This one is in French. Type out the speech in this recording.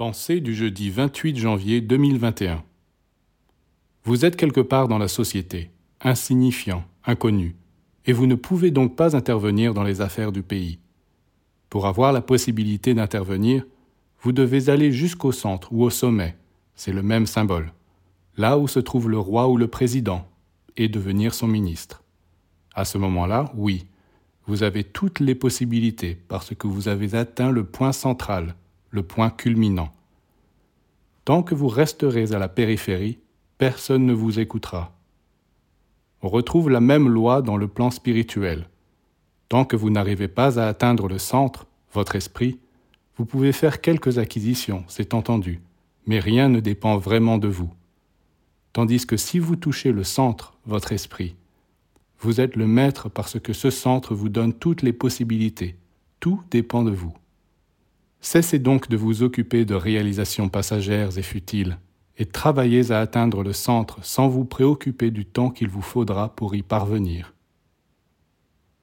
Pensée du jeudi 28 janvier 2021. Vous êtes quelque part dans la société, insignifiant, inconnu, et vous ne pouvez donc pas intervenir dans les affaires du pays. Pour avoir la possibilité d'intervenir, vous devez aller jusqu'au centre ou au sommet, c'est le même symbole, là où se trouve le roi ou le président, et devenir son ministre. À ce moment-là, oui, vous avez toutes les possibilités parce que vous avez atteint le point central, le point culminant. Tant que vous resterez à la périphérie, personne ne vous écoutera. On retrouve la même loi dans le plan spirituel. Tant que vous n'arrivez pas à atteindre le centre, votre esprit, vous pouvez faire quelques acquisitions, c'est entendu, mais rien ne dépend vraiment de vous. Tandis que si vous touchez le centre, votre esprit, vous êtes le maître parce que ce centre vous donne toutes les possibilités, tout dépend de vous. Cessez donc de vous occuper de réalisations passagères et futiles, et travaillez à atteindre le centre sans vous préoccuper du temps qu'il vous faudra pour y parvenir.